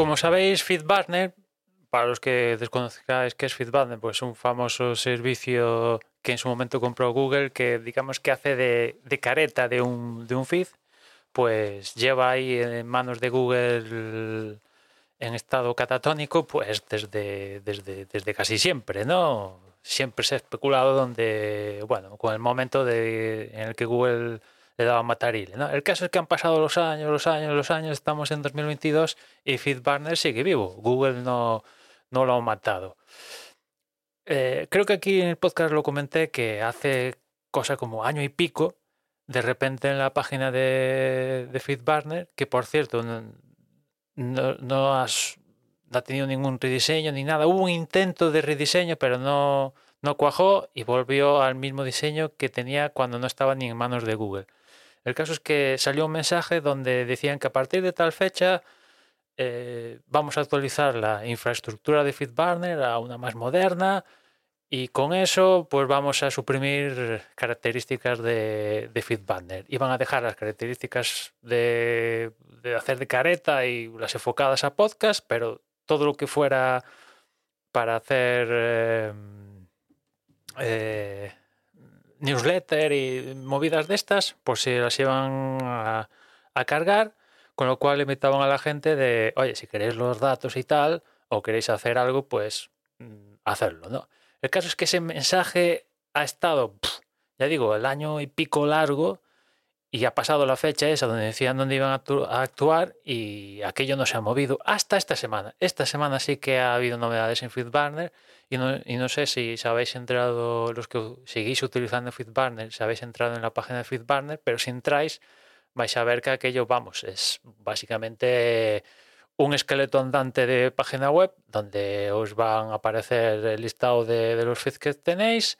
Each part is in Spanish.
Como sabéis, FeedBurner, para los que desconozcáis qué es FeedBurner, pues es un famoso servicio que en su momento compró Google, que digamos que hace de, de careta de un, de un feed, pues lleva ahí en manos de Google en estado catatónico, pues desde, desde, desde casi siempre, ¿no? Siempre se ha especulado donde, bueno, con el momento de, en el que Google le daba matarile, ¿no? El caso es que han pasado los años, los años, los años, estamos en 2022 y FeedBurner sigue vivo. Google no, no lo ha matado. Eh, creo que aquí en el podcast lo comenté que hace cosa como año y pico, de repente en la página de, de que por cierto no, no, has- ha tenido ningún rediseño ni nada. Hubo un intento de rediseño, pero no, no cuajó y volvió al mismo diseño que tenía cuando no estaba ni en manos de Google. El caso es que salió un mensaje donde decían que a partir de tal fecha eh, vamos a actualizar la infraestructura de FeedBurner a una más moderna y con eso pues vamos a suprimir características de, de FeedBurner y van a dejar las características de, de hacer de careta y las enfocadas a podcast, pero todo lo que fuera para hacer eh, eh, newsletter y movidas de estas, pues se las iban a, a cargar, con lo cual invitaban a la gente de, oye, si queréis los datos y tal, o queréis hacer algo, pues mm, hacerlo, ¿no? El caso es que ese mensaje ha estado, ya digo, el año y pico largo y ha pasado la fecha esa donde decían dónde iban a, actu- a actuar y aquello no se ha movido hasta esta semana. Esta semana sí que ha habido novedades en FeedBurner y no, sé si habéis entrado, los que seguís utilizando FeedBurner, si habéis entrado en la página de FeedBurner, pero si entráis vais a ver que aquello, vamos, es básicamente un esqueleto andante de página web donde os van a aparecer el listado de, de los feeds que tenéis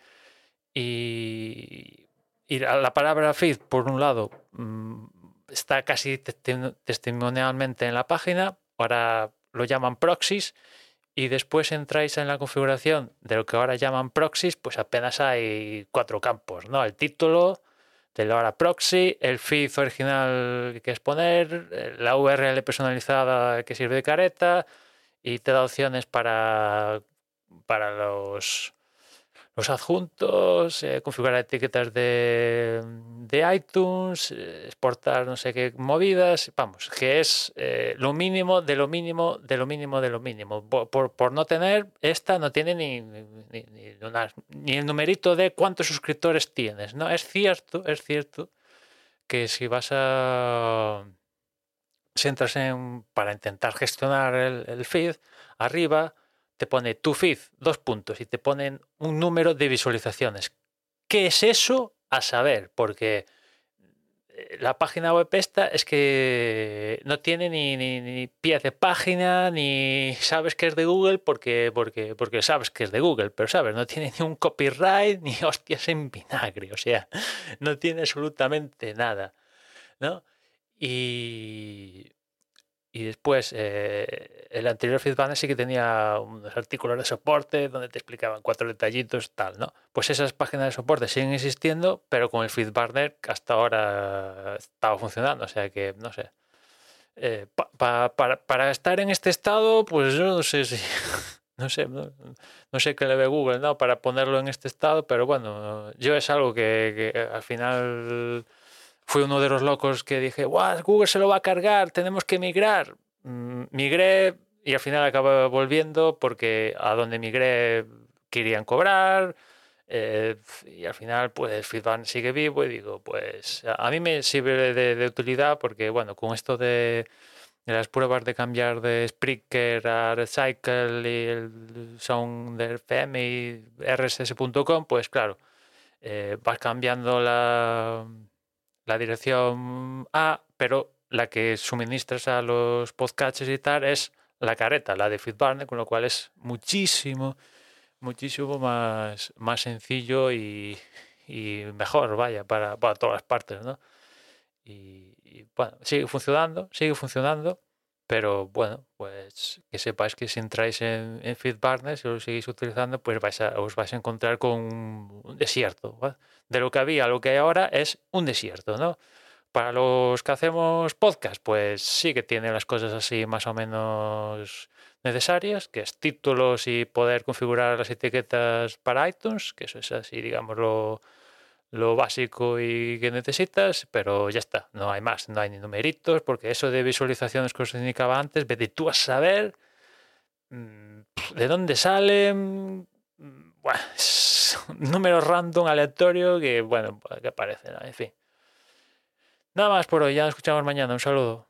y, y la la palabra feed, por un lado, mm, está casi testi- testimonialmente en la página, ahora lo llaman proxies y después entráis en la configuración de lo que ahora llaman proxies, pues apenas hay cuatro campos, ¿no? El título, de la hora proxy, el feed original que quieres poner, la URL personalizada que sirve de careta y te da opciones para, para los, los adjuntos, eh, configurar etiquetas de, de iTunes, eh, exportar no sé qué movidas, vamos, que es eh, lo mínimo de lo mínimo de lo mínimo de lo mínimo. Por, por- no tener, esta no tiene ni, ni, ni- el numerito de cuántos suscriptores tienes, ¿no? Es cierto, es cierto que si vas a... Si entras en, para intentar gestionar el feed, arriba te pone tu feed, dos puntos, y te ponen un número de visualizaciones. ¿Qué es eso? A saber, porque eh, la página web esta es que no tiene ni, ni, ni pie de página, ni sabes que es de Google porque, porque, porque sabes que es de Google, pero sabes, no tiene ni un copyright ni hostias en vinagre, o sea, no tiene absolutamente nada, ¿no? Y, y después, eh, el anterior FeedBurner sí que tenía unos artículos de soporte donde te explicaban cuatro detallitos, tal, ¿no? Pues esas páginas de soporte siguen existiendo, pero con el que hasta ahora estaba funcionando, o sea que, no sé. eh, para, estar en este estado, pues yo no sé si, no sé, no, sé qué le ve Google, ¿no? Para ponerlo en este estado, pero bueno, yo es algo que, que al final fui uno de los locos que dije, Wow, Google se lo va a cargar, tenemos que migrar. Mm, migré y al final acabé volviendo porque a donde migré querían cobrar. Eh, y al final, pues Feedback sigue vivo y digo, pues a mí me sirve de, utilidad porque, bueno, con esto de, las pruebas de cambiar de Spreaker a Recycle y el sound de FM y rss.com, pues claro, eh, vas cambiando la, la dirección A, pero la que suministras a los podcasts y tal es la careta, la de Feedback, con lo cual es muchísimo muchísimo más, más sencillo y, mejor, vaya, para, para, todas las partes, ¿no? Y, bueno, sigue funcionando, sigue funcionando, pero bueno, pues que sepáis que si entráis en, en FeedBarnes y lo seguís utilizando, pues vais os vais a encontrar con un, desierto. De lo que había lo que hay ahora es un desierto, ¿no? Para los que hacemos podcast, pues sí que tiene las cosas así más o menos necesarias, que es títulos y poder configurar las etiquetas para iTunes, que eso es así, digamos, lo, básico y que necesitas, pero ya está, no hay más, no hay ni numeritos, porque eso de visualizaciones que os indicaba antes, vete tú a saber mm, de dónde salen, mm, bueno, números random aleatorio que, bueno, que aparecen, en fin. Nada más por hoy, ya nos escuchamos mañana, un saludo.